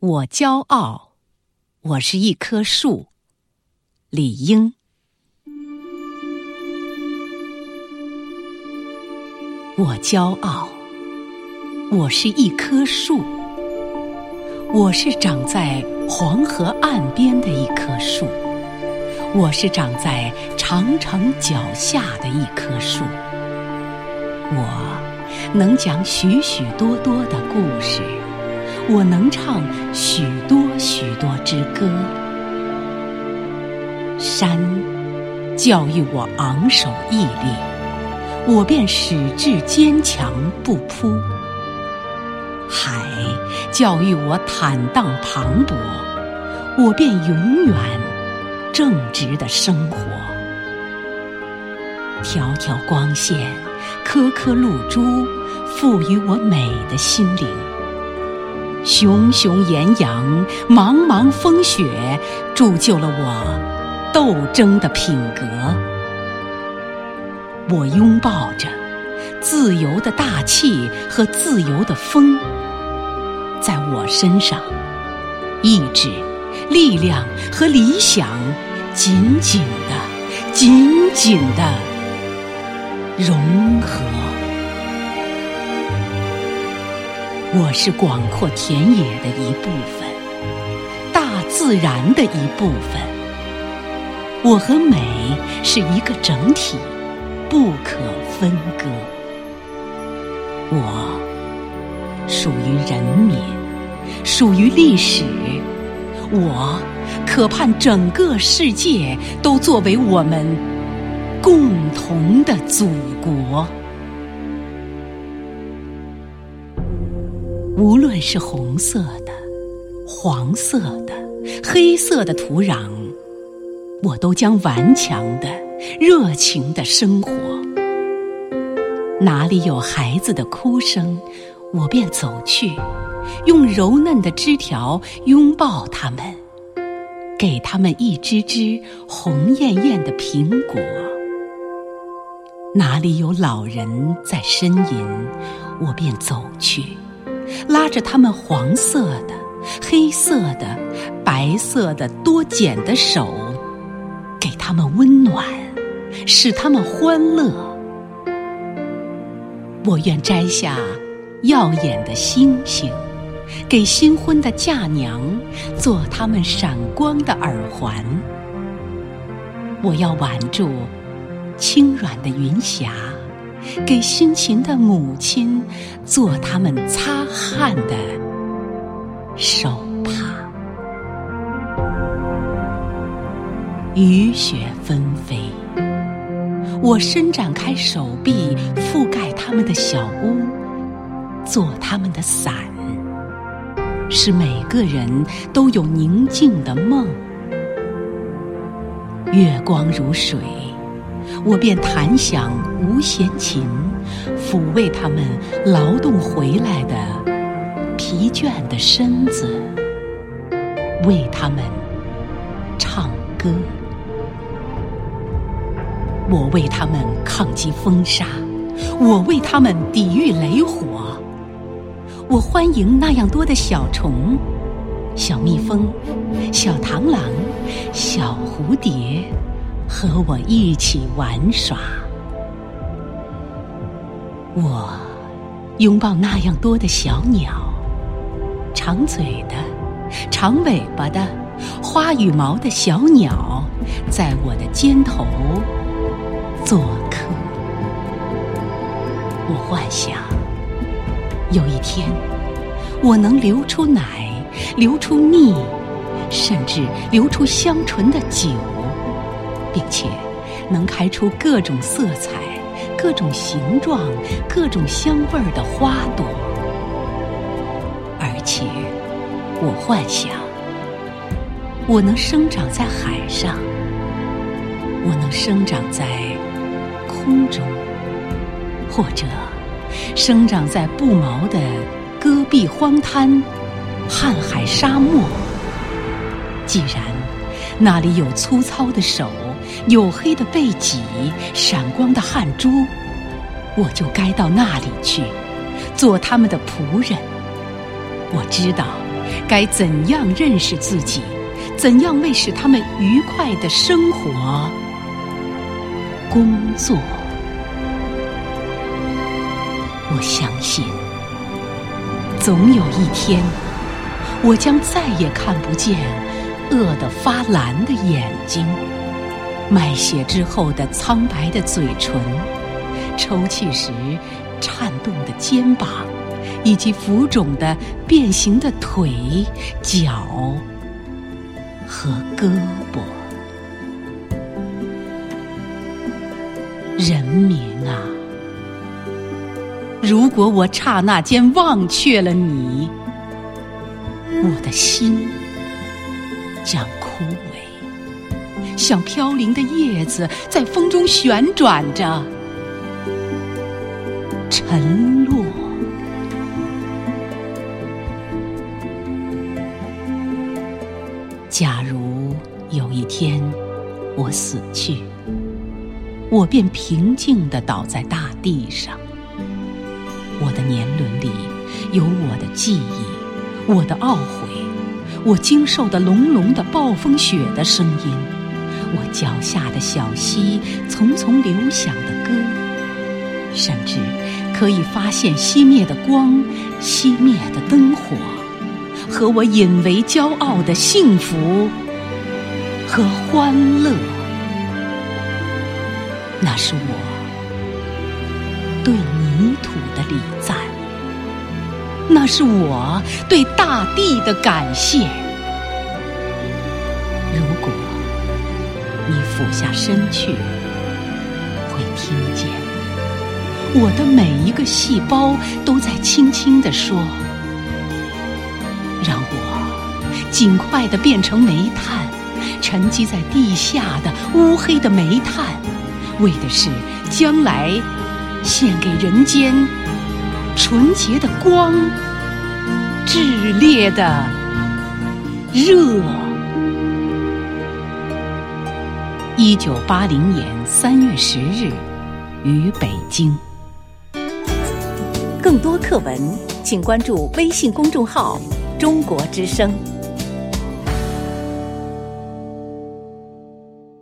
我骄傲，我是一棵树。李英。我骄傲，我是一棵树。我是长在黄河岸边的一棵树，我是长在长城脚下的一棵树。我能讲许许多多的故事。我能唱许多许多支歌，山教育我昂首屹立，我便矢志坚强不扑；海教育我坦荡磅礴，我便永远正直的生活。条条光线，颗颗露珠，赋予我美的心灵。熊熊岩阳，茫茫风雪，铸就了我斗争的品格。我拥抱着自由的大气和自由的风，在我身上，意志、力量和理想紧紧的、紧紧的融合。我是广阔田野的一部分，大自然的一部分。我和美是一个整体，不可分割。我属于人民，属于历史。我可盼整个世界都作为我们共同的祖国。无论是红色的、黄色的、黑色的土壤，我都将顽强的、热情的生活。哪里有孩子的哭声，我便走去，用柔嫩的枝条拥抱他们，给他们一只只红艳艳的苹果。哪里有老人在呻吟，我便走去。拉着他们黄色的、黑色的、白色的多茧的手，给他们温暖，使他们欢乐。我愿摘下耀眼的星星，给新婚的嫁娘做他们闪光的耳环。我要挽住轻软的云霞。给辛勤的母亲做他们擦汗的手帕。雨雪纷飞，我伸展开手臂，覆盖他们的小屋，做他们的伞，使每个人都有宁静的梦。月光如水。我便弹响无弦琴，抚慰他们劳动回来的疲倦的身子，为他们唱歌。我为他们抗击风沙，我为他们抵御雷火。我欢迎那样多的小虫、小蜜蜂、小螳螂、小蝴蝶。和我一起玩耍，我拥抱那样多的小鸟，长嘴的、长尾巴的、花羽毛的小鸟，在我的肩头做客。我幻想有一天，我能流出奶，流出蜜，甚至流出香醇的酒。并且能开出各种色彩、各种形状、各种香味儿的花朵，而且我幻想，我能生长在海上，我能生长在空中，或者生长在不毛的戈壁荒滩、瀚海沙漠。既然那里有粗糙的手。黝黑的背脊，闪光的汗珠，我就该到那里去，做他们的仆人。我知道，该怎样认识自己？怎样为使他们愉快的生活工作？我相信，总有一天，我将再也看不见饿得发蓝的眼睛、卖血之后的苍白的嘴唇、抽泣时颤动的肩膀，以及浮肿的变形的腿、脚和胳膊。人民啊！如果我刹那间忘却了你，我的心将枯萎，像飘零的叶子在风中旋转着，沉落。假如有一天我死去，我便平静地倒在大地上。我的年轮里有我的记忆，我的懊悔，我经受的隆隆的暴风雪的声音，我脚下的小溪淙淙流响的歌，甚至可以发现熄灭的光、熄灭的灯火，和我引为骄傲的幸福和欢乐。那是我对泥土。的礼赞，那是我对大地的感谢。俯下身去，会听见我的每一个细胞都在轻轻地说：“让我尽快的变成煤炭，沉积在地下的乌黑的煤炭，为的是将来。”献给人间纯洁的光，炽烈的热。一九八零年三月十日，于北京。更多课文，请关注微信公众号“中国之声”。